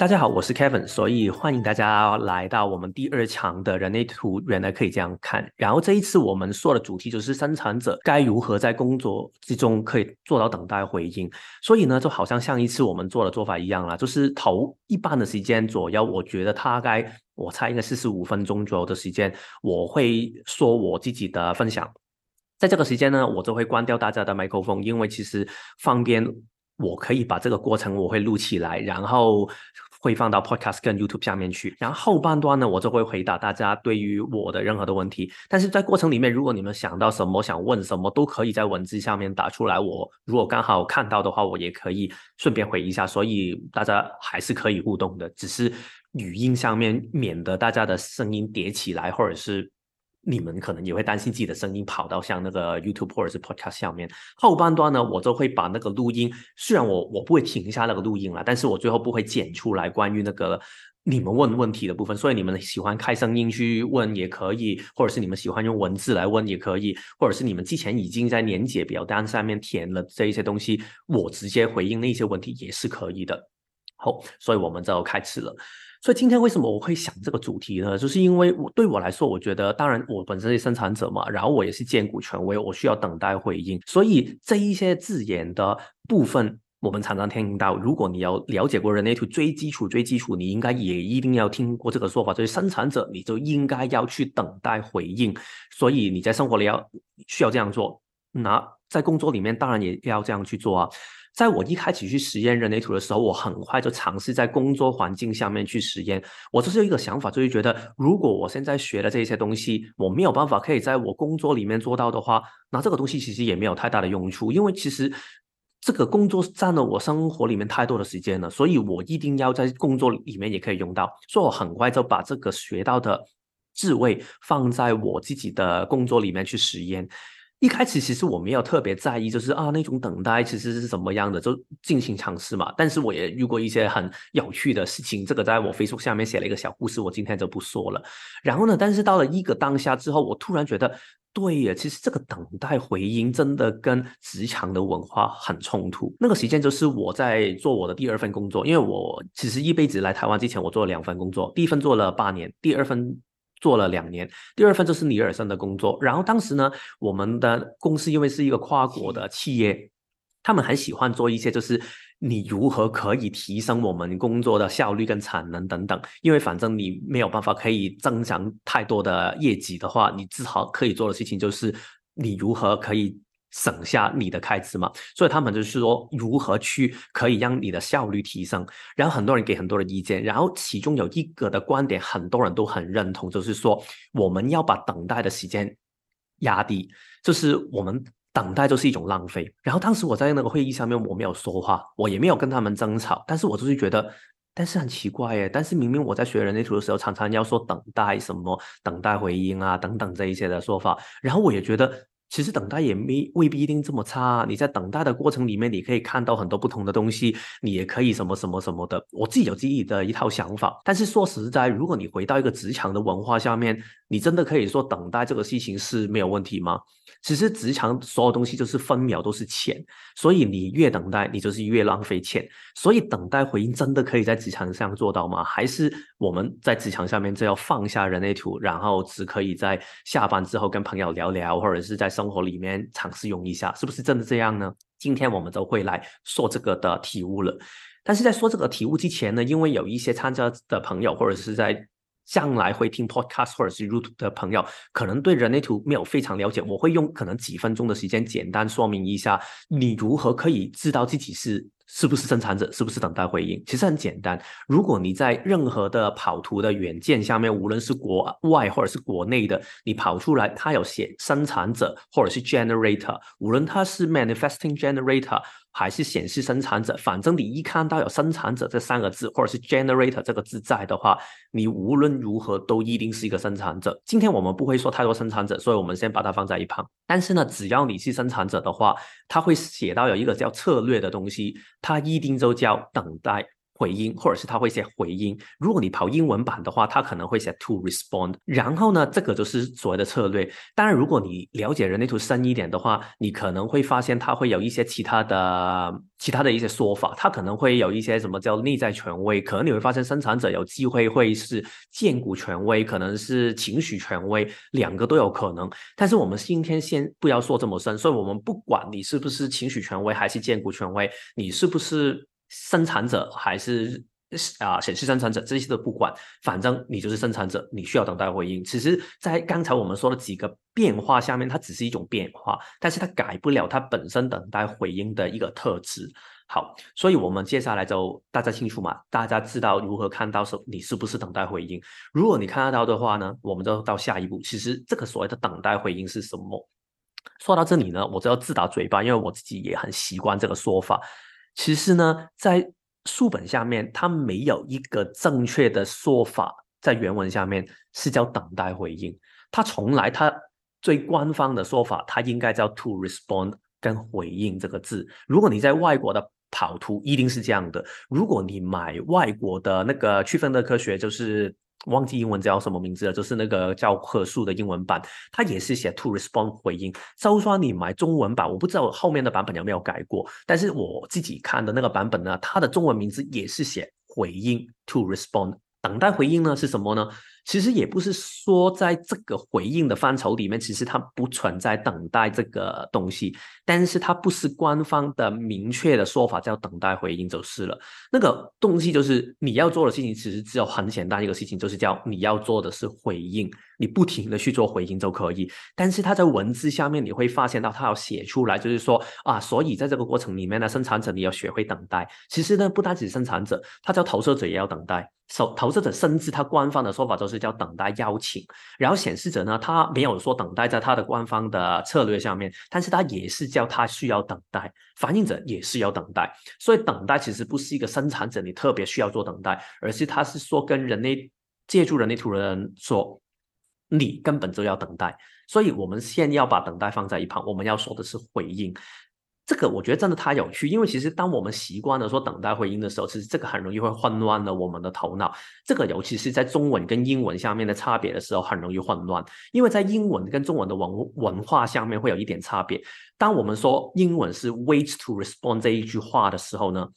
大家好，我是 Kevin，所以欢迎大家来到我们第二场的人类图，原来可以这样看。然后这一次我们说的主题就是生产者该如何在工作之中可以做到等待回应。所以呢，就好像上一次我们做的做法一样啦，就是头一半的时间左右，我觉得大概我猜应该四十五分钟左右的时间，我会说我自己的分享。在这个时间呢，我就会关掉大家的麦克风，因为其实方便我可以把这个过程我会录起来，然后。会放到 Podcast 跟 YouTube 下面去，然后后半段呢，我就会回答大家对于我的任何的问题。但是在过程里面，如果你们想到什么想问什么，都可以在文字下面打出来。我如果刚好看到的话，我也可以顺便回一下。所以大家还是可以互动的，只是语音上面免得大家的声音叠起来，或者是。你们可能也会担心自己的声音跑到像那个 YouTube 或者是 Podcast 下面。后半段呢，我就会把那个录音，虽然我我不会停下那个录音了，但是我最后不会剪出来关于那个你们问问题的部分。所以你们喜欢开声音去问也可以，或者是你们喜欢用文字来问也可以，或者是你们之前已经在年解表单上面填了这一些东西，我直接回应那些问题也是可以的。好，所以我们就开始了。所以今天为什么我会想这个主题呢？就是因为我对我来说，我觉得当然我本身是生产者嘛，然后我也是荐股权威，我需要等待回应。所以这一些字眼的部分，我们常常听到。如果你要了解过人类图最基础、最基础，你应该也一定要听过这个说法，就是生产者你就应该要去等待回应。所以你在生活里要需要这样做，那在工作里面当然也要这样去做啊。在我一开始去实验人类图的时候，我很快就尝试在工作环境下面去实验。我就是一个想法，就是觉得如果我现在学的这些东西，我没有办法可以在我工作里面做到的话，那这个东西其实也没有太大的用处。因为其实这个工作占了我生活里面太多的时间了，所以我一定要在工作里面也可以用到。所以我很快就把这个学到的智慧放在我自己的工作里面去实验。一开始其实我没有特别在意，就是啊那种等待其实是什么样的，就尽情尝试嘛。但是我也遇过一些很有趣的事情，这个在我 Facebook 下面写了一个小故事，我今天就不说了。然后呢，但是到了一个当下之后，我突然觉得，对呀，其实这个等待回音真的跟职场的文化很冲突。那个时间就是我在做我的第二份工作，因为我其实一辈子来台湾之前，我做了两份工作，第一份做了八年，第二份。做了两年，第二份就是尼尔森的工作。然后当时呢，我们的公司因为是一个跨国的企业，他们很喜欢做一些，就是你如何可以提升我们工作的效率跟产能等等。因为反正你没有办法可以增强太多的业绩的话，你至少可以做的事情就是你如何可以。省下你的开支嘛，所以他们就是说如何去可以让你的效率提升，然后很多人给很多的意见，然后其中有一个的观点很多人都很认同，就是说我们要把等待的时间压低，就是我们等待就是一种浪费。然后当时我在那个会议上面我没有说话，我也没有跟他们争吵，但是我就是觉得，但是很奇怪耶，但是明明我在学人类图的时候常常要说等待什么等待回音啊等等这一些的说法，然后我也觉得。其实等待也没未必一定这么差。你在等待的过程里面，你可以看到很多不同的东西，你也可以什么什么什么的。我自己有自己的一套想法，但是说实在，如果你回到一个职场的文化下面，你真的可以说等待这个事情是没有问题吗？其实职场所有东西就是分秒都是钱，所以你越等待，你就是越浪费钱。所以等待回应真的可以在职场上做到吗？还是我们在职场上面就要放下人类图，然后只可以在下班之后跟朋友聊聊，或者是在生活里面尝试用一下，是不是真的这样呢？今天我们都会来说这个的体悟了。但是在说这个体悟之前呢，因为有一些参加的朋友，或者是在。将来会听 podcast 或者是 YouTube 的朋友，可能对人类图没有非常了解。我会用可能几分钟的时间，简单说明一下，你如何可以知道自己是是不是生产者，是不是等待回应。其实很简单，如果你在任何的跑图的软件下面，无论是国外或者是国内的，你跑出来，它有写生产者或者是 generator，无论它是 manifesting generator。还是显示生产者，反正你一看到有生产者这三个字，或者是 generator 这个字在的话，你无论如何都一定是一个生产者。今天我们不会说太多生产者，所以我们先把它放在一旁。但是呢，只要你是生产者的话，它会写到有一个叫策略的东西，它一定就叫等待回应，或者是他会写回应。如果你跑英文版的话，他可能会写 to respond。然后呢，这个就是所谓的策略。当然，如果你了解人类图深一点的话，你可能会发现它会有一些其他的、其他的一些说法。它可能会有一些什么叫内在权威，可能你会发现生产者有机会会是荐股权威，可能是情绪权威，两个都有可能。但是我们今天先不要说这么深，所以我们不管你是不是情绪权威还是荐股权威，你是不是。生产者还是啊显示生产者这些都不管，反正你就是生产者，你需要等待回应。其实，在刚才我们说的几个变化下面，它只是一种变化，但是它改不了它本身等待回应的一个特质。好，所以我们接下来就大家清楚嘛？大家知道如何看到是你是不是等待回应？如果你看得到的话呢，我们就到下一步。其实这个所谓的等待回应是什么？说到这里呢，我就要自打嘴巴，因为我自己也很习惯这个说法。其实呢，在书本下面，它没有一个正确的说法，在原文下面是叫等待回应。它从来，它最官方的说法，它应该叫 to respond 跟回应这个字。如果你在外国的跑图，一定是这样的。如果你买外国的那个区分的科学，就是。忘记英文叫什么名字了，就是那个教科书的英文版，它也是写 to respond 回应。就算你买中文版，我不知道后面的版本有没有改过，但是我自己看的那个版本呢，它的中文名字也是写回应 to respond。等待回应呢是什么呢？其实也不是说在这个回应的范畴里面，其实它不存在等待这个东西，但是它不是官方的明确的说法，叫等待回应就是了。那个东西就是你要做的事情，其实只有很简单一个事情，就是叫你要做的是回应，你不停的去做回应就可以。但是它在文字下面你会发现到，它要写出来，就是说啊，所以在这个过程里面呢，生产者你要学会等待。其实呢，不单只生产者，它叫投射者也要等待。投投射者甚至他官方的说法都是是叫等待邀请，然后显示者呢，他没有说等待在他的官方的策略下面，但是他也是叫他需要等待，反映者也是要等待，所以等待其实不是一个生产者你特别需要做等待，而是他是说跟人类借助人类图的人说，你根本就要等待，所以我们先要把等待放在一旁，我们要说的是回应。这个我觉得真的太有趣，因为其实当我们习惯了说等待回应的时候，其实这个很容易会混乱了我们的头脑。这个尤其是在中文跟英文下面的差别的时候，很容易混乱。因为在英文跟中文的文文化下面会有一点差别。当我们说英文是 wait to respond 这一句话的时候呢，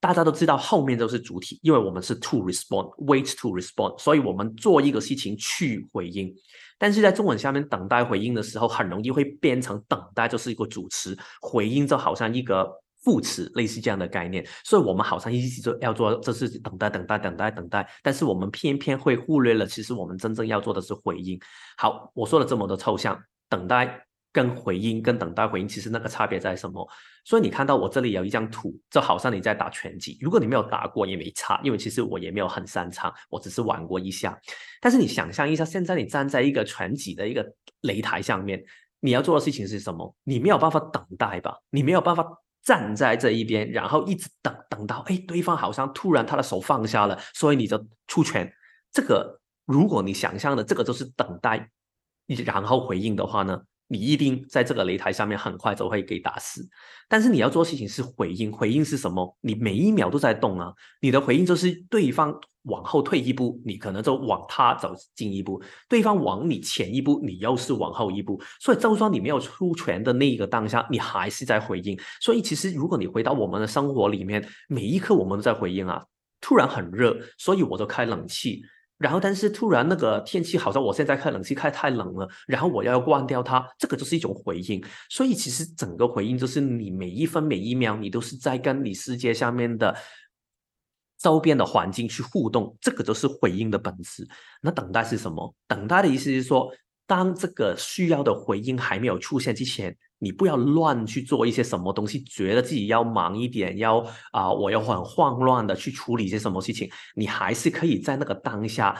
大家都知道后面都是主体，因为我们是 to respond，wait to respond，所以我们做一个事情去回应。但是在中文下面等待回应的时候，很容易会变成等待就是一个主词，回应就好像一个副词，类似这样的概念。所以，我们好像一直就要做，这是等待，等待，等待，等待。但是我们偏偏会忽略了，其实我们真正要做的是回应。好，我说了这么多抽象，等待。跟回应、跟等待回应，其实那个差别在什么？所以你看到我这里有一张图，就好像你在打拳击。如果你没有打过也没差，因为其实我也没有很擅长，我只是玩过一下。但是你想象一下，现在你站在一个拳击的一个擂台上面，你要做的事情是什么？你没有办法等待吧？你没有办法站在这一边，然后一直等等到哎，对方好像突然他的手放下了，所以你就出拳。这个如果你想象的这个就是等待，然后回应的话呢？你一定在这个擂台上面很快就会给打死，但是你要做事情是回应，回应是什么？你每一秒都在动啊，你的回应就是对方往后退一步，你可能就往他走近一步；对方往你前一步，你又是往后一步。所以就算你没有出拳的那一个当下，你还是在回应。所以其实如果你回到我们的生活里面，每一刻我们都在回应啊。突然很热，所以我就开冷气。然后，但是突然那个天气好像我现在开冷气开太冷了，然后我要关掉它，这个就是一种回应。所以其实整个回应就是你每一分每一秒，你都是在跟你世界下面的周边的环境去互动，这个就是回应的本质。那等待是什么？等待的意思是说。当这个需要的回应还没有出现之前，你不要乱去做一些什么东西，觉得自己要忙一点，要啊，我要很慌乱的去处理一些什么事情。你还是可以在那个当下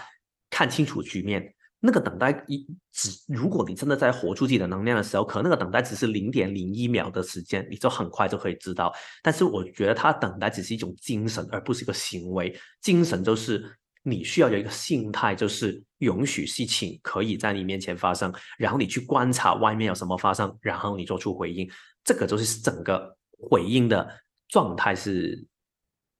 看清楚局面。那个等待一只，如果你真的在活出自己的能量的时候，可能那个等待只是零点零一秒的时间，你就很快就可以知道。但是我觉得他等待只是一种精神，而不是一个行为。精神就是。你需要有一个心态，就是允许事情可以在你面前发生，然后你去观察外面有什么发生，然后你做出回应。这个就是整个回应的状态是。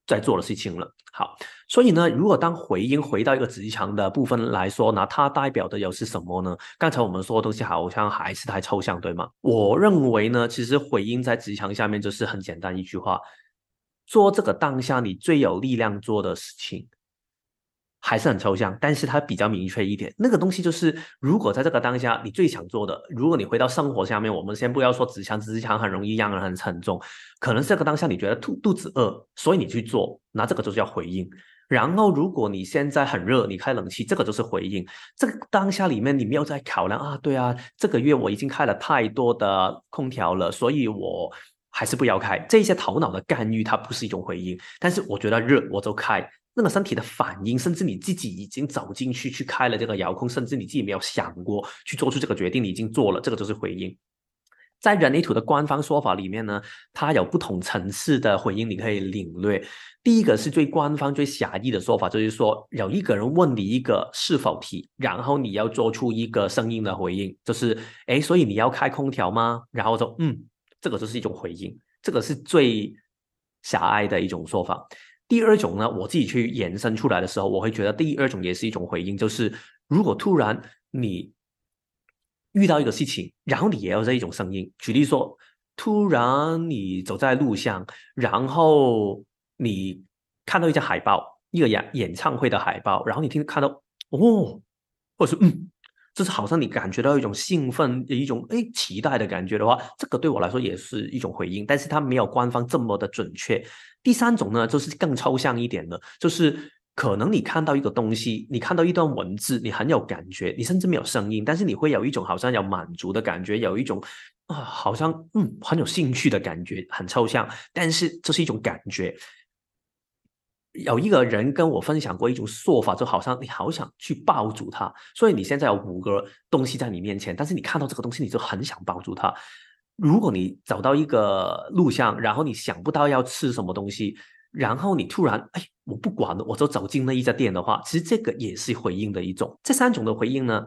在做的事情了。好，所以呢，如果当回音回到一个职场的部分来说呢，它代表的又是什么呢？刚才我们说的东西好像还是太抽象，对吗？我认为呢，其实回音在职场下面就是很简单一句话：做这个当下你最有力量做的事情。还是很抽象，但是它比较明确一点。那个东西就是，如果在这个当下你最想做的，如果你回到生活下面，我们先不要说纸墙，纸墙很容易让人很沉重。可能这个当下你觉得肚肚子饿，所以你去做，那这个就是要回应。然后如果你现在很热，你开冷气，这个就是回应。这个当下里面你没有在考量啊，对啊，这个月我已经开了太多的空调了，所以我还是不要开。这些头脑的干预它不是一种回应，但是我觉得热我就开。那个身体的反应，甚至你自己已经走进去去开了这个遥控，甚至你自己没有想过去做出这个决定，你已经做了，这个就是回应。在人类图的官方说法里面呢，它有不同层次的回应，你可以领略。第一个是最官方、最狭义的说法，就是说有一个人问你一个是否题，然后你要做出一个声音的回应，就是哎，所以你要开空调吗？然后说嗯，这个就是一种回应，这个是最狭隘的一种说法。第二种呢，我自己去延伸出来的时候，我会觉得第二种也是一种回应，就是如果突然你遇到一个事情，然后你也要这一种声音。举例说，突然你走在路上，然后你看到一张海报，一个演演唱会的海报，然后你听看到哦，或者是嗯，就是好像你感觉到一种兴奋、一种哎期待的感觉的话，这个对我来说也是一种回应，但是它没有官方这么的准确。第三种呢，就是更抽象一点的，就是可能你看到一个东西，你看到一段文字，你很有感觉，你甚至没有声音，但是你会有一种好像有满足的感觉，有一种啊，好像嗯很有兴趣的感觉，很抽象，但是这是一种感觉。有一个人跟我分享过一种说法，就好像你好想去抱住他，所以你现在有五个东西在你面前，但是你看到这个东西，你就很想抱住他。如果你找到一个录像，然后你想不到要吃什么东西，然后你突然哎，我不管了，我就走进那一家店的话，其实这个也是回应的一种。这三种的回应呢，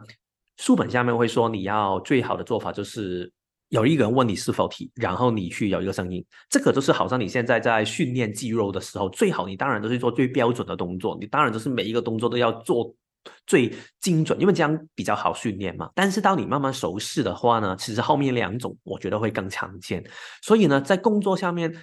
书本下面会说，你要最好的做法就是有一个人问你是否提，然后你去有一个声音。这个就是好像你现在在训练肌肉的时候，最好你当然都是做最标准的动作，你当然就是每一个动作都要做。最精准，因为这样比较好训练嘛。但是当你慢慢熟悉的话呢，其实后面两种我觉得会更常见。所以呢，在工作下面，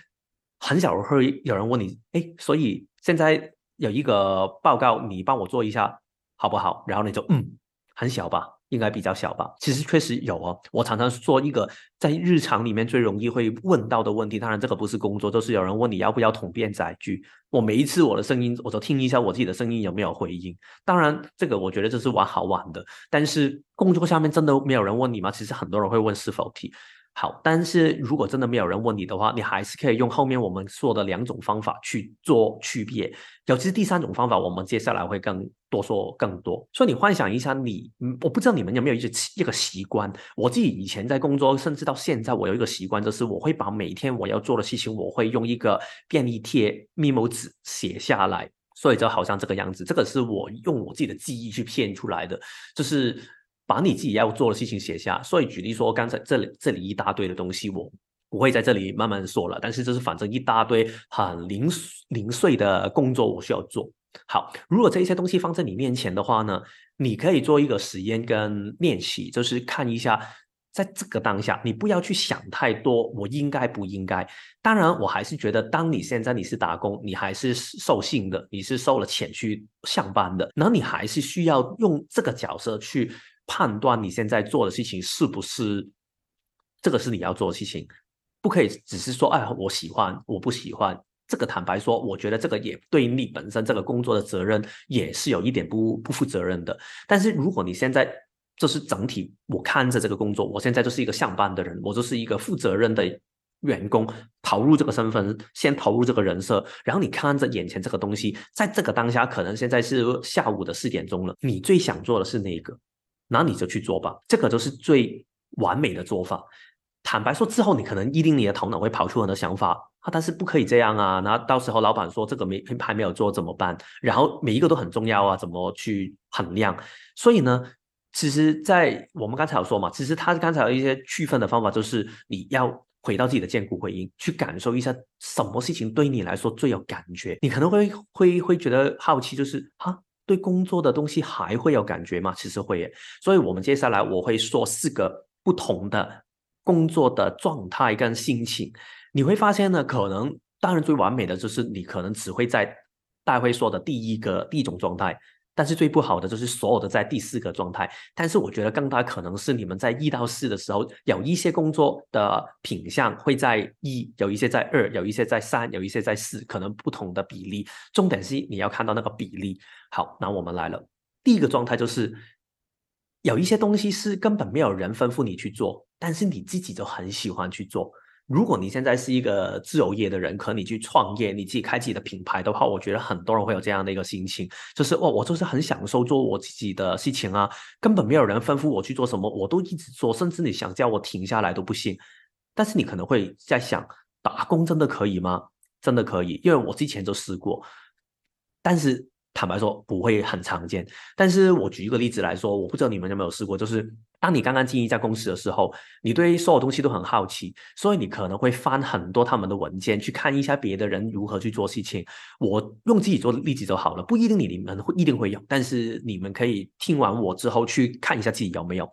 很少会有人问你，哎，所以现在有一个报告，你帮我做一下好不好？然后你就嗯，很小吧。应该比较小吧，其实确实有哦。我常常说一个在日常里面最容易会问到的问题，当然这个不是工作，就是有人问你要不要统编载具。我每一次我的声音，我都听一下我自己的声音有没有回音。当然这个我觉得这是玩好玩的，但是工作下面真的没有人问你吗？其实很多人会问是否提。好，但是如果真的没有人问你的话，你还是可以用后面我们说的两种方法去做区别。尤其是第三种方法，我们接下来会更多说更多。所以你幻想一下，你，我不知道你们有没有一个一个习惯。我自己以前在工作，甚至到现在，我有一个习惯，就是我会把每天我要做的事情，我会用一个便利贴、密谋纸写下来。所以就好像这个样子，这个是我用我自己的记忆去骗出来的，就是。把你自己要做的事情写下，所以举例说，刚才这里这里一大堆的东西，我不会在这里慢慢说了。但是这是反正一大堆很零零碎的工作，我需要做好。如果这些东西放在你面前的话呢，你可以做一个实验跟练习，就是看一下，在这个当下，你不要去想太多，我应该不应该？当然，我还是觉得，当你现在你是打工，你还是受薪的，你是收了钱去上班的，那你还是需要用这个角色去。判断你现在做的事情是不是这个是你要做的事情，不可以只是说哎，我喜欢，我不喜欢。这个坦白说，我觉得这个也对你本身这个工作的责任也是有一点不不负责任的。但是如果你现在就是整体，我看着这个工作，我现在就是一个上班的人，我就是一个负责任的员工，投入这个身份，先投入这个人设，然后你看着眼前这个东西，在这个当下，可能现在是下午的四点钟了，你最想做的是那个。那你就去做吧，这个就是最完美的做法。坦白说，之后你可能一定你的头脑会跑出很多想法啊，但是不可以这样啊。那到时候老板说这个没还没有做怎么办？然后每一个都很重要啊，怎么去衡量？所以呢，其实，在我们刚才有说嘛，其实他刚才有一些区分的方法，就是你要回到自己的建骨回应，去感受一下什么事情对你来说最有感觉。你可能会会会觉得好奇，就是啊，对工作的东西还会有感觉吗？其实会耶。所以我们接下来我会说四个不同的工作的状态跟心情，你会发现呢，可能当然最完美的就是你可能只会在大会说的第一个第一种状态。但是最不好的就是所有的在第四个状态。但是我觉得更大可能是你们在一到四的时候，有一些工作的品相会在一，有一些在二，有一些在三，有一些在四，可能不同的比例。重点是你要看到那个比例。好，那我们来了。第一个状态就是有一些东西是根本没有人吩咐你去做，但是你自己就很喜欢去做。如果你现在是一个自由业的人，可你去创业，你自己开自己的品牌的话，我觉得很多人会有这样的一个心情，就是哦，我就是很享受做我自己的事情啊，根本没有人吩咐我去做什么，我都一直做，甚至你想叫我停下来都不行。但是你可能会在想，打工真的可以吗？真的可以，因为我之前就试过，但是。坦白说不会很常见，但是我举一个例子来说，我不知道你们有没有试过，就是当你刚刚进一家公司的时候，你对所有东西都很好奇，所以你可能会翻很多他们的文件，去看一下别的人如何去做事情。我用自己做例子就好了，不一定你你们会一定会有，但是你们可以听完我之后去看一下自己有没有。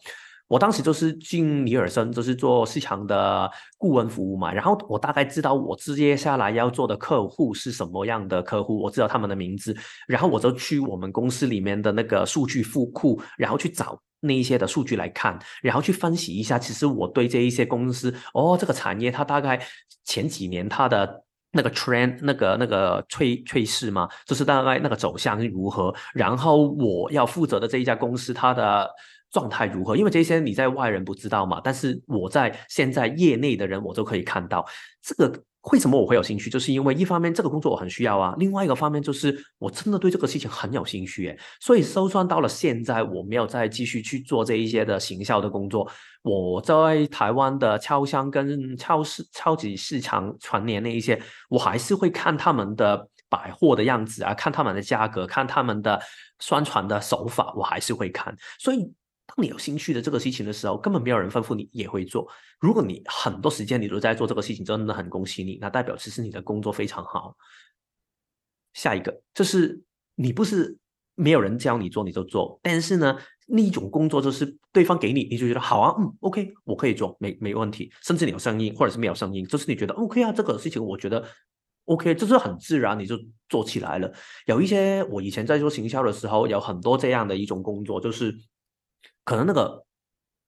我当时就是进尼尔森，就是做市场的顾问服务嘛。然后我大概知道我接下来要做的客户是什么样的客户，我知道他们的名字。然后我就去我们公司里面的那个数据库库，然后去找那一些的数据来看，然后去分析一下。其实我对这一些公司，哦，这个产业它大概前几年它的那个 trend，那个那个趋趋势嘛，就是大概那个走向如何。然后我要负责的这一家公司，它的。状态如何？因为这些你在外人不知道嘛，但是我在现在业内的人我都可以看到。这个为什么我会有兴趣？就是因为一方面这个工作我很需要啊，另外一个方面就是我真的对这个事情很有兴趣。诶。所以就算到了现在我没有再继续去做这一些的行销的工作，我在台湾的超商跟超市、超级市场全年那一些，我还是会看他们的百货的样子啊，看他们的价格，看他们的宣传的手法，我还是会看。所以。当你有兴趣的这个事情的时候，根本没有人吩咐你也会做。如果你很多时间你都在做这个事情，真的很恭喜你，那代表其实你的工作非常好。下一个就是你不是没有人教你做你就做，但是呢，另一种工作就是对方给你，你就觉得好啊，嗯，OK，我可以做，没没问题。甚至你有声音或者是没有声音，就是你觉得 OK 啊，这个事情我觉得 OK，就是很自然你就做起来了。有一些我以前在做行销的时候，有很多这样的一种工作，就是。可能那个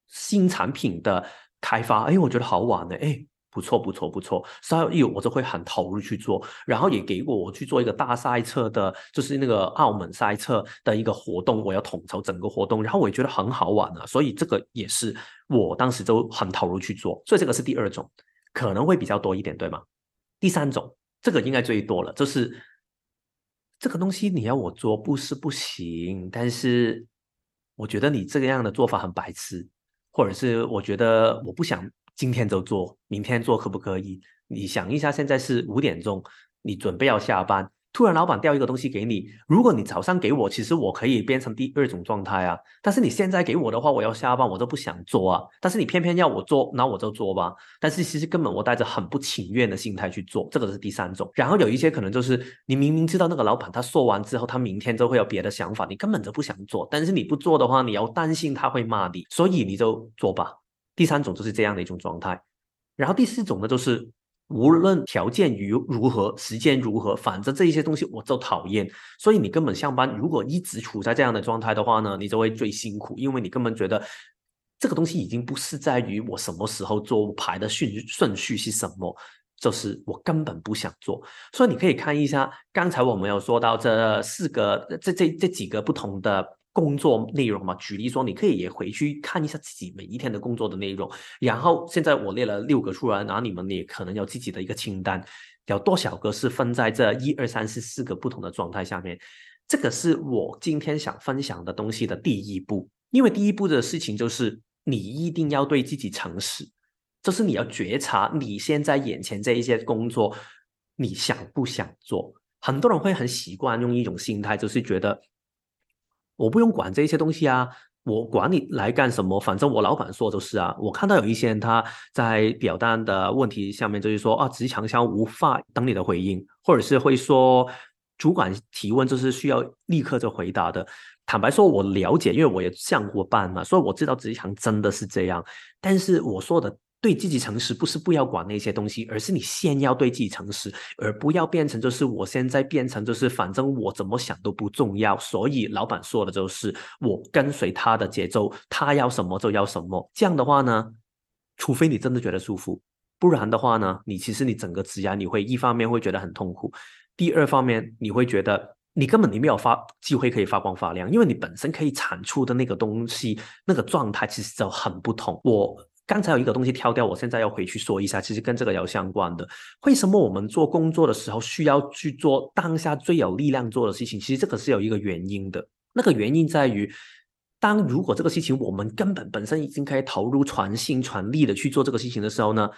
新产品的开发，哎，我觉得好玩呢，哎，不错不错不错，稍有我就会很投入去做，然后也给过我去做一个大赛车的，就是那个澳门赛车的一个活动，我要统筹整个活动，然后我也觉得很好玩啊，所以这个也是我当时就很投入去做，所以这个是第二种，可能会比较多一点，对吗？第三种，这个应该最多了，就是这个东西你要我做不是不行，但是。我觉得你这个样的做法很白痴，或者是我觉得我不想今天就做，明天做可不可以？你想一下，现在是五点钟，你准备要下班。突然，老板掉一个东西给你。如果你早上给我，其实我可以变成第二种状态啊。但是你现在给我的话，我要下班，我都不想做啊。但是你偏偏要我做，那我就做吧。但是其实根本我带着很不情愿的心态去做，这个是第三种。然后有一些可能就是你明明知道那个老板他说完之后，他明天就会有别的想法，你根本就不想做。但是你不做的话，你要担心他会骂你，所以你就做吧。第三种就是这样的一种状态。然后第四种呢，就是。无论条件如如何，时间如何，反正这一些东西我都讨厌。所以你根本上班，如果一直处在这样的状态的话呢，你就会最辛苦，因为你根本觉得这个东西已经不是在于我什么时候做排的顺顺序是什么，就是我根本不想做。所以你可以看一下，刚才我们有说到这四个，这这这几个不同的。工作内容嘛，举例说，你可以也回去看一下自己每一天的工作的内容。然后现在我列了六个出来，然后你们也可能有自己的一个清单，有多少个是分在这一二三四四个不同的状态下面。这个是我今天想分享的东西的第一步，因为第一步的事情就是你一定要对自己诚实，就是你要觉察你现在眼前这一些工作，你想不想做？很多人会很习惯用一种心态，就是觉得。我不用管这些东西啊，我管你来干什么，反正我老板说就是啊。我看到有一些人他在表单的问题下面就是说啊，职场上无法等你的回应，或者是会说主管提问就是需要立刻就回答的。坦白说，我了解，因为我也上过班嘛，所以我知道职场真的是这样。但是我说的。对自己诚实，不是不要管那些东西，而是你先要对自己诚实，而不要变成就是我现在变成就是反正我怎么想都不重要，所以老板说的就是我跟随他的节奏，他要什么就要什么。这样的话呢，除非你真的觉得舒服，不然的话呢，你其实你整个职涯你会一方面会觉得很痛苦，第二方面你会觉得你根本你没有发机会可以发光发亮，因为你本身可以产出的那个东西那个状态其实就很不同。我。刚才有一个东西跳掉，我现在要回去说一下，其实跟这个有相关的。为什么我们做工作的时候需要去做当下最有力量做的事情？其实这个是有一个原因的。那个原因在于，当如果这个事情我们根本本身已经可以投入全心全力的去做这个事情的时候呢，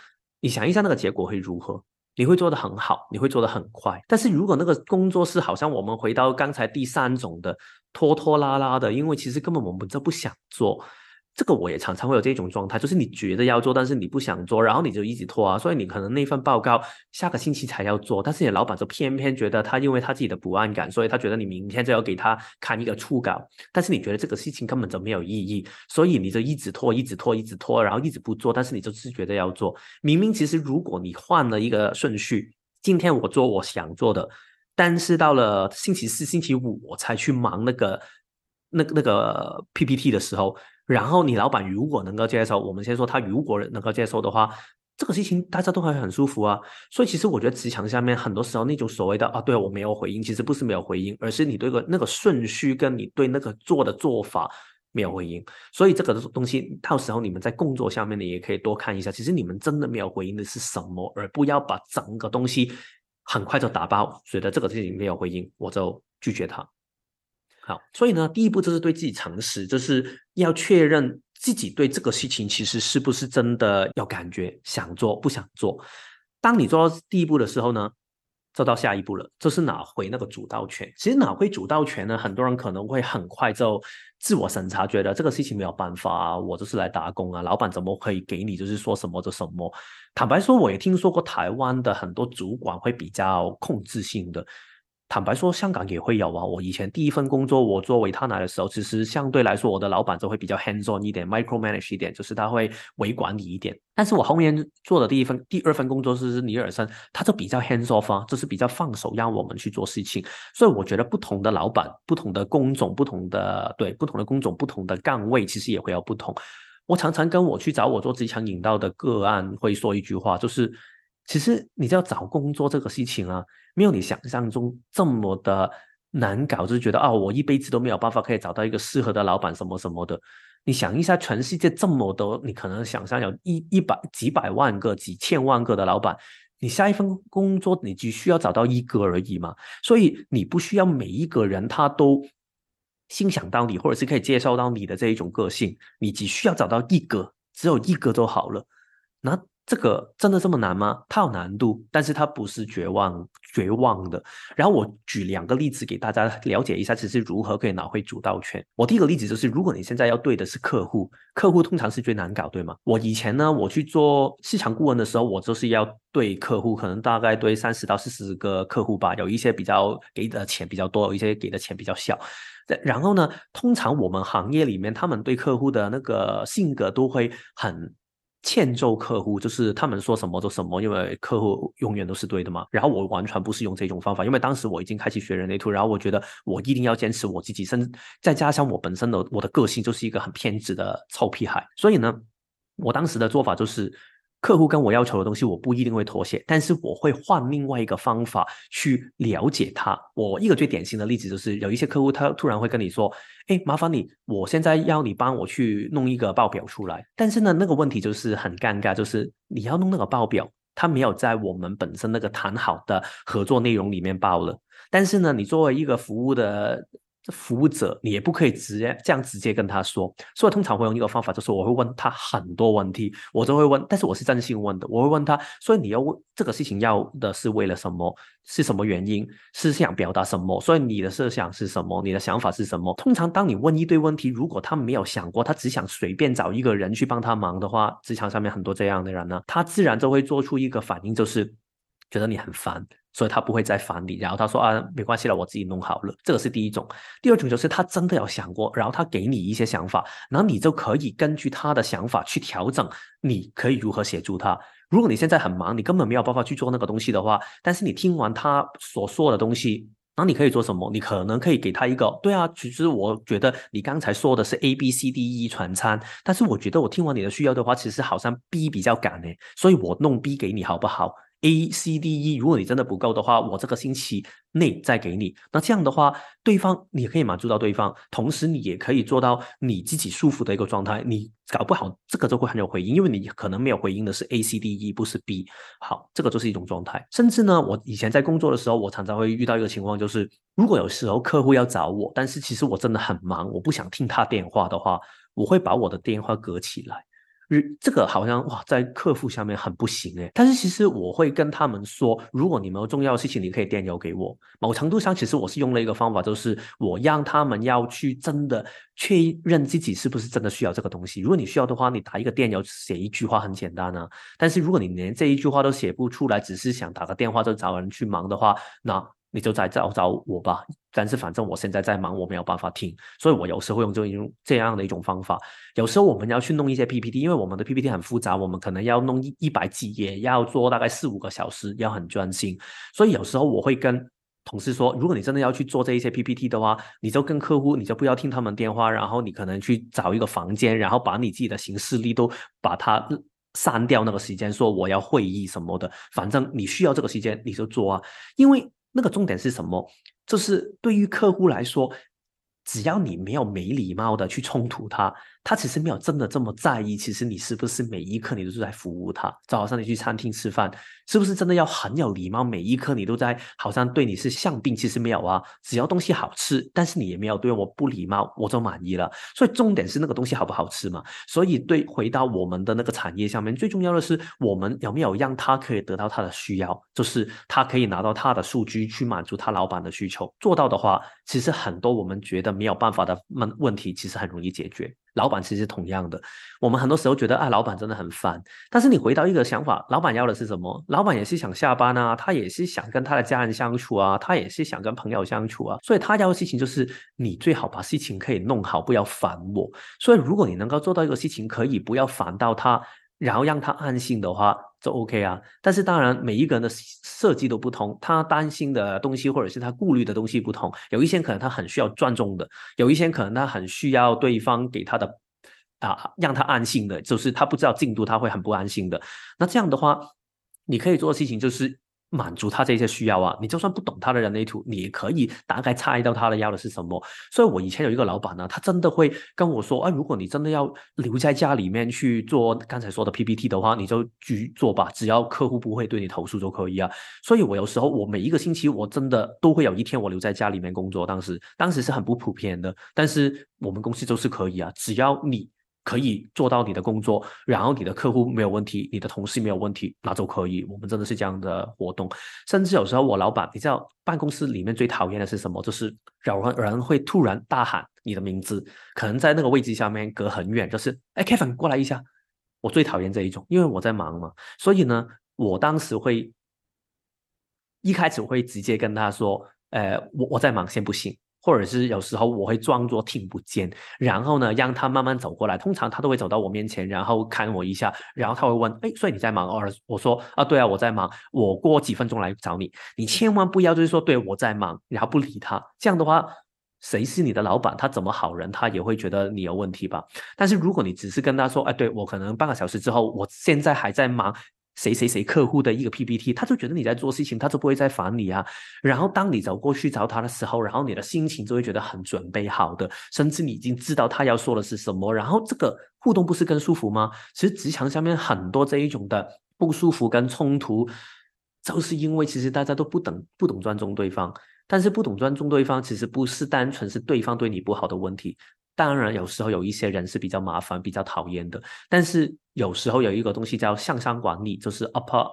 你想一下那个结果会如何？你会做得很好，你会做得很快。但是如果那个工作是好像我们回到刚才第三种的拖拖拉拉的，因为其实根本我们就不想做。这个我也常常会有这种状态，就是你觉得要做，但是你不想做，然后你就一直拖啊。所以你可能那份报告下个星期才要做，但是你老板就偏偏觉得他因为他自己的不安感，所以他觉得你明天就要给他看一个初稿，但是你觉得这个事情根本就没有意义，所以你就一直拖，一直拖，一直拖，然后一直不做，但是你就是觉得要做。明明其实如果你换了一个顺序，今天我做我想做的，但是到了星期四、星期五我才去忙那个那那个 PPT 的时候。然后你老板如果能够接受，我们先说他如果能够接受的话，这个事情大家都还很舒服啊。所以其实我觉得职场下面很多时候那种所谓的啊，对我没有回应，其实不是没有回应，而是你对个那个顺序跟你对那个做的做法没有回应。所以这个东西到时候你们在工作下面呢也可以多看一下，其实你们真的没有回应的是什么，而不要把整个东西很快就打包，觉得这个事情没有回应，我就拒绝他。好，所以呢，第一步就是对自己诚实，就是要确认自己对这个事情其实是不是真的有感觉，想做不想做。当你做到第一步的时候呢，就到下一步了，就是拿回那个主导权。其实拿回主导权呢，很多人可能会很快就自我审查，觉得这个事情没有办法啊，我就是来打工啊，老板怎么可以给你就是说什么就什么？坦白说，我也听说过台湾的很多主管会比较控制性的。坦白说，香港也会有啊。我以前第一份工作，我做维他奶的时候，其实相对来说，我的老板就会比较 hands on 一点，micro manage 一点，就是他会微管理一点。但是我后面做的第一份、第二份工作是尼尔森，他就比较 hands off 啊，就是比较放手让我们去做事情。所以我觉得不同的老板、不同的工种、不同的对不同的工种、不同的岗位，其实也会有不同。我常常跟我去找我做职场引导的个案会说一句话，就是。其实你知道找工作这个事情啊，没有你想象中这么的难搞，就是觉得哦，我一辈子都没有办法可以找到一个适合的老板什么什么的。你想一下，全世界这么多，你可能想象有一一百几百万个、几千万个的老板，你下一份工作你只需要找到一个而已嘛。所以你不需要每一个人他都欣赏到你，或者是可以接受到你的这一种个性，你只需要找到一个，只有一个就好了。那。这个真的这么难吗？它有难度，但是它不是绝望绝望的。然后我举两个例子给大家了解一下，其实如何可以拿回主导权。我第一个例子就是，如果你现在要对的是客户，客户通常是最难搞，对吗？我以前呢，我去做市场顾问的时候，我就是要对客户，可能大概对三十到四十个客户吧，有一些比较给的钱比较多，有一些给的钱比较小。然后呢，通常我们行业里面，他们对客户的那个性格都会很。欠揍客户就是他们说什么就什么，因为客户永远都是对的嘛。然后我完全不是用这种方法，因为当时我已经开始学人类图，然后我觉得我一定要坚持我自己，甚至再加上我本身的我的个性就是一个很偏执的臭屁孩，所以呢，我当时的做法就是。客户跟我要求的东西，我不一定会妥协，但是我会换另外一个方法去了解他。我一个最典型的例子就是，有一些客户他突然会跟你说：“哎，麻烦你，我现在要你帮我去弄一个报表出来。”但是呢，那个问题就是很尴尬，就是你要弄那个报表，他没有在我们本身那个谈好的合作内容里面报了。但是呢，你作为一个服务的。这服务者你也不可以直接这样直接跟他说，所以通常会用一个方法，就是我会问他很多问题，我都会问，但是我是真心问的，我会问他，所以你要问这个事情要的是为了什么？是什么原因？是想表达什么？所以你的设想是什么？你的想法是什么？通常当你问一堆问题，如果他没有想过，他只想随便找一个人去帮他忙的话，职场上面很多这样的人呢，他自然就会做出一个反应，就是觉得你很烦。所以他不会再烦你，然后他说啊，没关系了，我自己弄好了。这个是第一种。第二种就是他真的有想过，然后他给你一些想法，然后你就可以根据他的想法去调整，你可以如何协助他。如果你现在很忙，你根本没有办法去做那个东西的话，但是你听完他所说的东西，那你可以做什么？你可能可以给他一个，对啊，其实我觉得你刚才说的是 A B C D E 传餐，但是我觉得我听完你的需要的话，其实好像 B 比较赶呢，所以我弄 B 给你好不好？A C D E，如果你真的不够的话，我这个星期内再给你。那这样的话，对方你可以满足到对方，同时你也可以做到你自己舒服的一个状态。你搞不好这个就会很有回应，因为你可能没有回应的是 A C D E，不是 B。好，这个就是一种状态。甚至呢，我以前在工作的时候，我常常会遇到一个情况，就是如果有时候客户要找我，但是其实我真的很忙，我不想听他电话的话，我会把我的电话隔起来。这个好像哇，在客户下面很不行诶。但是其实我会跟他们说，如果你们有重要事情，你可以电邮给我。某程度上，其实我是用了一个方法，就是我让他们要去真的确认自己是不是真的需要这个东西。如果你需要的话，你打一个电邮，写一句话很简单啊。但是如果你连这一句话都写不出来，只是想打个电话就找人去忙的话，那。你就再找找我吧，但是反正我现在在忙，我没有办法听，所以我有时候用这种这样的一种方法。有时候我们要去弄一些 PPT，因为我们的 PPT 很复杂，我们可能要弄一一百几页，要做大概四五个小时，要很专心。所以有时候我会跟同事说，如果你真的要去做这一些 PPT 的话，你就跟客户，你就不要听他们电话，然后你可能去找一个房间，然后把你自己的行事历都把它删掉那个时间，说我要会议什么的，反正你需要这个时间你就做啊，因为。那个重点是什么？就是对于客户来说。只要你没有没礼貌的去冲突他，他其实没有真的这么在意。其实你是不是每一刻你都是在服务他？早上你去餐厅吃饭，是不是真的要很有礼貌？每一刻你都在好像对你是像病，其实没有啊。只要东西好吃，但是你也没有对我不礼貌，我就满意了。所以重点是那个东西好不好吃嘛？所以对回到我们的那个产业上面，最重要的是我们有没有让他可以得到他的需要，就是他可以拿到他的数据去满足他老板的需求。做到的话，其实很多我们觉得。没有办法的问问题，其实很容易解决。老板其实同样的，我们很多时候觉得啊，老板真的很烦。但是你回到一个想法，老板要的是什么？老板也是想下班啊，他也是想跟他的家人相处啊，他也是想跟朋友相处啊。所以他要的事情就是你最好把事情可以弄好，不要烦我。所以如果你能够做到一个事情，可以不要烦到他，然后让他安心的话。都 OK 啊，但是当然每一个人的设计都不同，他担心的东西或者是他顾虑的东西不同。有一些可能他很需要转重的，有一些可能他很需要对方给他的啊让他安心的，就是他不知道进度他会很不安心的。那这样的话，你可以做的事情就是。满足他这些需要啊，你就算不懂他的人类图，你也可以大概猜到他的要的是什么。所以我以前有一个老板呢，他真的会跟我说：“啊，如果你真的要留在家里面去做刚才说的 PPT 的话，你就去做吧，只要客户不会对你投诉就可以啊。”所以，我有时候我每一个星期我真的都会有一天我留在家里面工作。当时，当时是很不普遍的，但是我们公司就是可以啊，只要你。可以做到你的工作，然后你的客户没有问题，你的同事没有问题，那就可以。我们真的是这样的活动，甚至有时候我老板，你知道办公室里面最讨厌的是什么？就是有人人会突然大喊你的名字，可能在那个位置下面隔很远，就是哎，Kevin 过来一下。我最讨厌这一种，因为我在忙嘛，所以呢，我当时会一开始会直接跟他说，呃，我我在忙，先不行。或者是有时候我会装作听不见，然后呢让他慢慢走过来。通常他都会走到我面前，然后看我一下，然后他会问：“哎，所以你在忙？”哦，我说：“啊，对啊，我在忙，我过几分钟来找你。”你千万不要就是说对我在忙，然后不理他。这样的话，谁是你的老板？他怎么好人？他也会觉得你有问题吧？但是如果你只是跟他说：“哎，对我可能半个小时之后，我现在还在忙。”谁谁谁客户的一个 PPT，他就觉得你在做事情，他就不会再烦你啊。然后当你走过去找他的时候，然后你的心情就会觉得很准备好的，甚至你已经知道他要说的是什么。然后这个互动不是更舒服吗？其实职场上面很多这一种的不舒服跟冲突，就是因为其实大家都不懂不懂尊重对方。但是不懂尊重对方，其实不是单纯是对方对你不好的问题。当然，有时候有一些人是比较麻烦、比较讨厌的。但是有时候有一个东西叫向上管理，就是 upper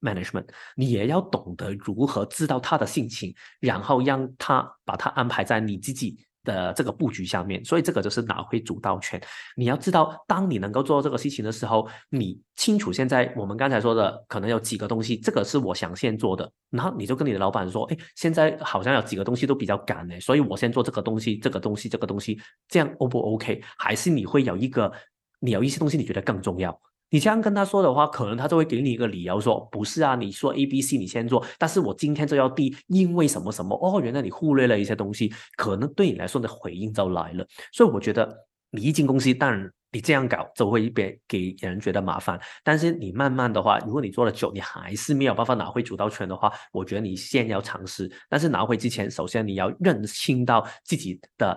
management，你也要懂得如何知道他的性情，然后让他把他安排在你自己。的这个布局下面，所以这个就是拿回主导权。你要知道，当你能够做到这个事情的时候，你清楚现在我们刚才说的可能有几个东西，这个是我想先做的，然后你就跟你的老板说，哎，现在好像有几个东西都比较赶哎，所以我先做这个东西，这个东西，这个东西，这样 O 不 OK？还是你会有一个，你有一些东西你觉得更重要？你这样跟他说的话，可能他就会给你一个理由，说不是啊，你说 A、B、C 你先做，但是我今天就要 D，因为什么什么？哦，原来你忽略了一些东西，可能对你来说的回应就来了。所以我觉得你一进公司，当然你这样搞就会别给人觉得麻烦。但是你慢慢的话，如果你做了久，你还是没有办法拿回主导权的话，我觉得你先要尝试。但是拿回之前，首先你要认清到自己的。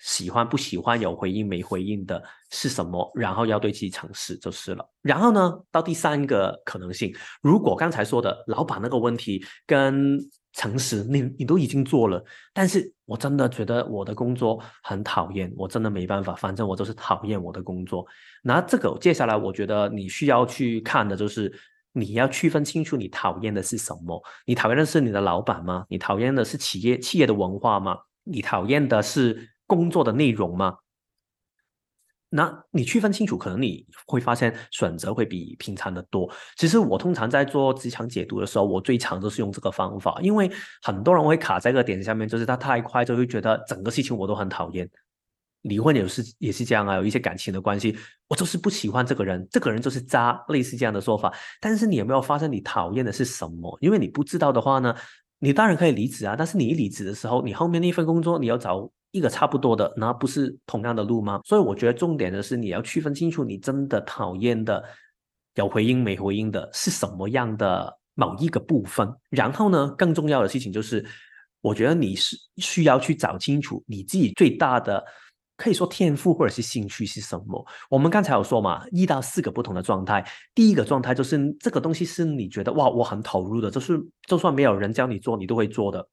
喜欢不喜欢有回应没回应的是什么？然后要对自己诚实就是了。然后呢，到第三个可能性，如果刚才说的老板那个问题跟诚实，你你都已经做了，但是我真的觉得我的工作很讨厌，我真的没办法，反正我就是讨厌我的工作。那这个接下来我觉得你需要去看的就是你要区分清楚你讨厌的是什么？你讨厌的是你的老板吗？你讨厌的是企业企业的文化吗？你讨厌的是？工作的内容吗？那你区分清楚，可能你会发现选择会比平常的多。其实我通常在做职场解读的时候，我最常都是用这个方法，因为很多人会卡在个点下面，就是他太快就会觉得整个事情我都很讨厌。离婚也是也是这样啊，有一些感情的关系，我就是不喜欢这个人，这个人就是渣，类似这样的说法。但是你有没有发现你讨厌的是什么？因为你不知道的话呢，你当然可以离职啊，但是你一离职的时候，你后面那份工作你要找。一个差不多的，那不是同样的路吗？所以我觉得重点的是你要区分清楚，你真的讨厌的有回应没回应的是什么样的某一个部分。然后呢，更重要的事情就是，我觉得你是需要去找清楚你自己最大的可以说天赋或者是兴趣是什么。我们刚才有说嘛，一到四个不同的状态。第一个状态就是这个东西是你觉得哇，我很投入的，就是就算没有人教你做，你都会做的。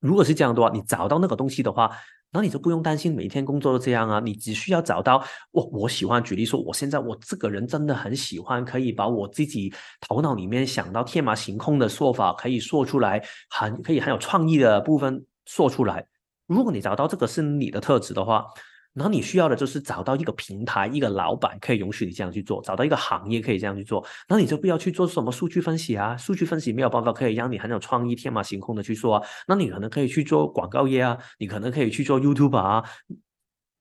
如果是这样的话，你找到那个东西的话，那你就不用担心每天工作都这样啊。你只需要找到我，我喜欢举例说，我现在我这个人真的很喜欢，可以把我自己头脑里面想到天马行空的说法，可以说出来，很可以很有创意的部分说出来。如果你找到这个是你的特质的话。然后你需要的就是找到一个平台，一个老板可以允许你这样去做，找到一个行业可以这样去做，那你就不要去做什么数据分析啊，数据分析没有办法可以让你很有创意、天马行空的去做啊，那你可能可以去做广告业啊，你可能可以去做 YouTube 啊。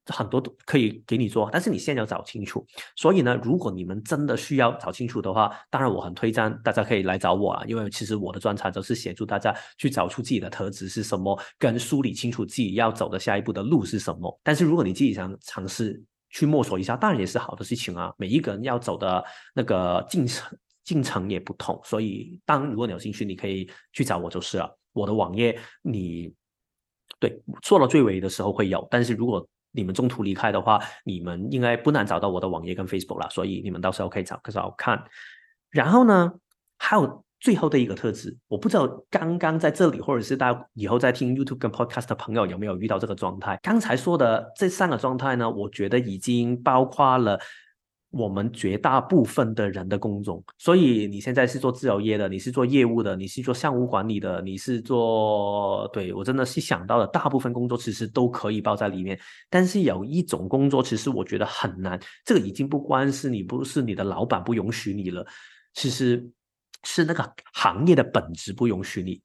很多都可以给你做，但是你现在要找清楚。所以呢，如果你们真的需要找清楚的话，当然我很推荐大家可以来找我啊，因为其实我的专长就是协助大家去找出自己的特质是什么，跟梳理清楚自己要走的下一步的路是什么。但是如果你自己想尝试去摸索一下，当然也是好的事情啊。每一个人要走的那个进程进程也不同，所以当如果你有兴趣，你可以去找我就是了。我的网页你对做到最尾的时候会有，但是如果你们中途离开的话，你们应该不难找到我的网页跟 Facebook 了，所以你们到时候可以找可找看。然后呢，还有最后的一个特质，我不知道刚刚在这里或者是大家以后在听 YouTube 跟 Podcast 的朋友有没有遇到这个状态。刚才说的这三个状态呢，我觉得已经包括了。我们绝大部分的人的工种，所以你现在是做自由业的，你是做业务的，你是做项目管理的，你是做……对我真的是想到了，大部分工作其实都可以包在里面。但是有一种工作，其实我觉得很难，这个已经不光是你不是你的老板不允许你了，其实是那个行业的本质不允许你。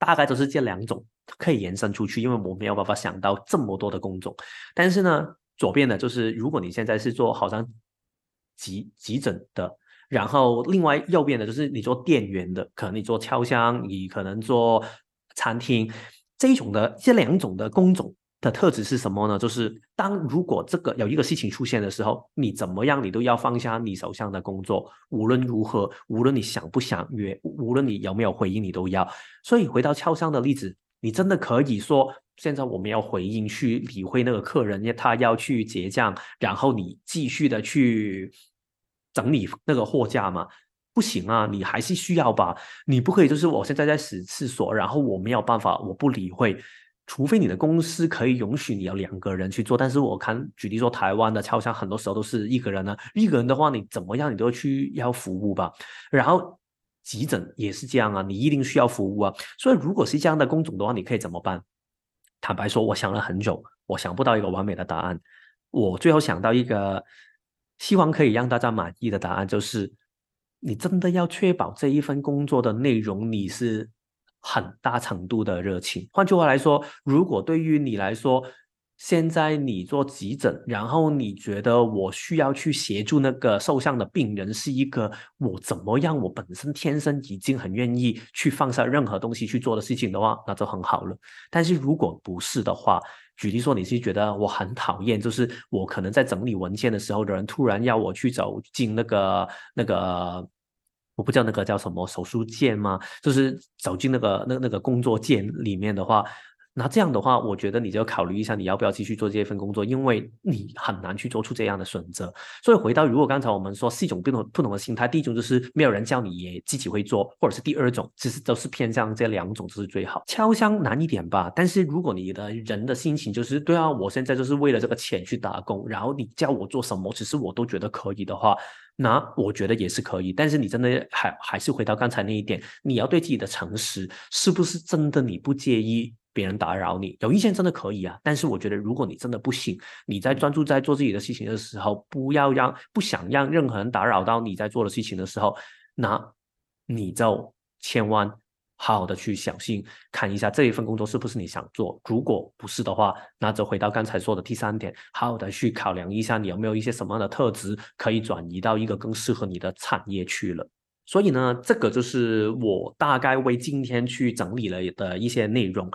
大概都是这两种可以延伸出去，因为我没有办法想到这么多的工种，但是呢。左边的就是，如果你现在是做好像急急诊的，然后另外右边的就是你做店员的，可能你做敲箱，你可能做餐厅这种的这两种的工种的特质是什么呢？就是当如果这个有一个事情出现的时候，你怎么样你都要放下你手上的工作，无论如何，无论你想不想约，无论你有没有回应，你都要。所以回到敲箱的例子，你真的可以说。现在我们要回应去理会那个客人，因为他要去结账，然后你继续的去整理那个货架嘛。不行啊，你还是需要吧，你不可以就是我现在在洗厕所，然后我没有办法，我不理会，除非你的公司可以允许你要两个人去做。但是我看举例说，台湾的超商很多时候都是一个人呢，一个人的话，你怎么样你都要去要服务吧。然后急诊也是这样啊，你一定需要服务啊。所以如果是这样的工种的话，你可以怎么办？坦白说，我想了很久，我想不到一个完美的答案。我最后想到一个希望可以让大家满意的答案，就是。你真的要确保这一份工作的内容，你是很大程度的热情。换句话来说，如果对于你来说，现在你做急诊，然后你觉得我需要去协助那个受伤的病人，是一个我怎么样，我本身天生已经很愿意去放下任何东西去做的事情的话，那就很好了。但是如果不是的话，举例说，你是觉得我很讨厌，就是我可能在整理文件的时候，的人突然要我去走进那个那个，我不知道那个叫什么手术间吗？就是走进那个那那个工作间里面的话。那这样的话，我觉得你就要考虑一下，你要不要继续做这份工作，因为你很难去做出这样的选择。所以回到，如果刚才我们说四种不同不同的心态，第一种就是没有人教你也自己会做，或者是第二种，其实都是偏向这两种就是最好。敲箱难一点吧，但是如果你的人的心情就是对啊，我现在就是为了这个钱去打工，然后你叫我做什么，其实我都觉得可以的话，那我觉得也是可以。但是你真的还还是回到刚才那一点，你要对自己的诚实，是不是真的你不介意？别人打扰你，有意见真的可以啊，但是我觉得如果你真的不行，你在专注在做自己的事情的时候，不要让不想让任何人打扰到你在做的事情的时候，那你就千万好好的去小心看一下这一份工作是不是你想做。如果不是的话，那就回到刚才说的第三点，好好的去考量一下你有没有一些什么样的特质可以转移到一个更适合你的产业去了。所以呢，这个就是我大概为今天去整理了的一些内容。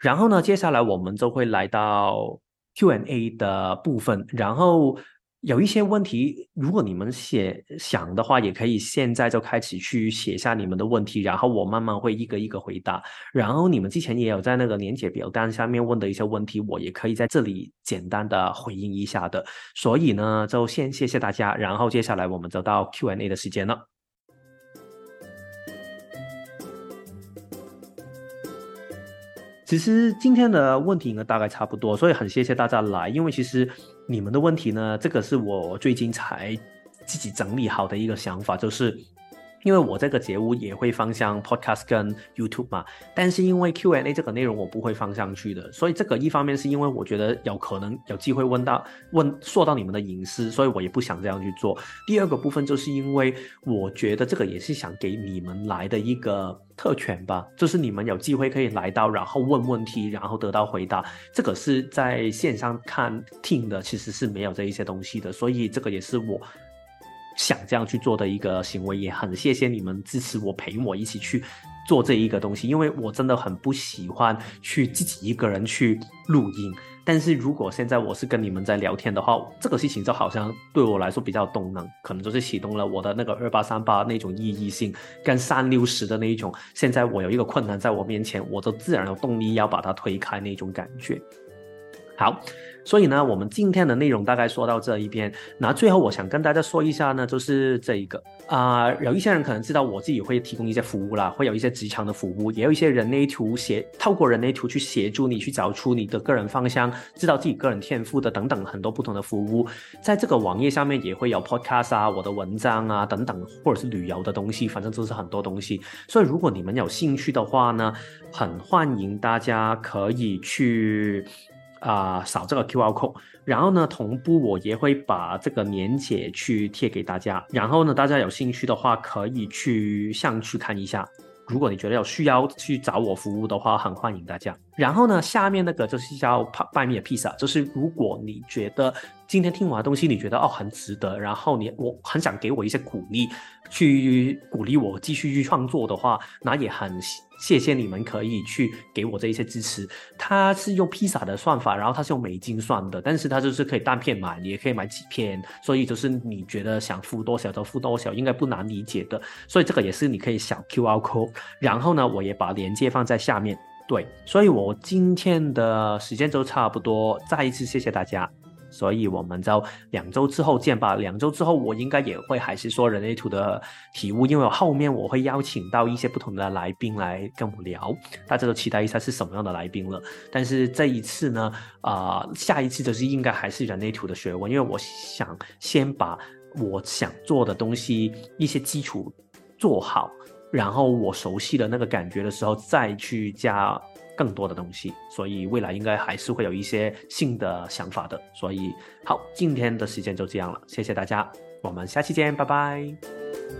然后呢，接下来我们就会来到 Q&A 的部分。然后有一些问题，如果你们写想的话，也可以现在就开始去写下你们的问题，然后我慢慢会一个一个回答。然后你们之前也有在那个年解表单下面问的一些问题，我也可以在这里简单的回应一下的。所以呢，就先谢谢大家。然后接下来我们就到 Q&A 的时间了。其实今天的问题呢，大概差不多，所以很谢谢大家来，因为其实你们的问题呢，这个是我最近才自己整理好的一个想法，就是。因为我这个节目也会放向 Podcast 跟 YouTube 嘛，但是因为 Q&A 这个内容我不会放上去的，所以这个一方面是因为我觉得有可能有机会问到问说到你们的隐私，所以我也不想这样去做。第二个部分就是因为我觉得这个也是想给你们来的一个特权吧，就是你们有机会可以来到，然后问问题，然后得到回答。这个是在线上看听的，其实是没有这一些东西的，所以这个也是我。想这样去做的一个行为，也很谢谢你们支持我，陪我一起去做这一个东西。因为我真的很不喜欢去自己一个人去录音。但是如果现在我是跟你们在聊天的话，这个事情就好像对我来说比较动能，可能就是启动了我的那个二八三八那种意义性，跟三六十的那一种。现在我有一个困难在我面前，我都自然有动力要把它推开那种感觉。好。所以呢，我们今天的内容大概说到这一边。那最后我想跟大家说一下呢，就是这一个啊，有一些人可能知道我自己会提供一些服务啦，会有一些职场的服务，也有一些人类图协，透过人类图去协助你去找出你的个人方向，知道自己个人天赋的等等很多不同的服务。在这个网页上面也会有 podcast 啊，我的文章啊等等，或者是旅游的东西，反正就是很多东西。所以如果你们有兴趣的话呢，很欢迎大家可以去。啊，扫这个 Q R code，然后呢，同步我也会把这个年节去贴给大家，然后呢，大家有兴趣的话可以去上去看一下。如果你觉得有需要去找我服务的话，很欢迎大家。然后呢，下面那个就是叫拜米的披萨，就是如果你觉得今天听完的东西你觉得哦很值得，然后你我很想给我一些鼓励，去鼓励我继续去创作的话，那也很。谢谢你们可以去给我这一些支持。它是用披萨的算法，然后它是用美金算的，但是它就是可以单片买，也可以买几片，所以就是你觉得想付多少就付多少，应该不难理解的。所以这个也是你可以小 QR code，然后呢，我也把链接放在下面。对，所以我今天的时间就差不多，再一次谢谢大家。所以我们就两周之后见吧。两周之后我应该也会还是说人类图的体悟，因为后面我会邀请到一些不同的来宾来跟我聊，大家都期待一下是什么样的来宾了。但是这一次呢，啊，下一次就是应该还是人类图的学问，因为我想先把我想做的东西一些基础做好。然后我熟悉的那个感觉的时候，再去加更多的东西，所以未来应该还是会有一些新的想法的。所以好，今天的时间就这样了，谢谢大家，我们下期见，拜拜。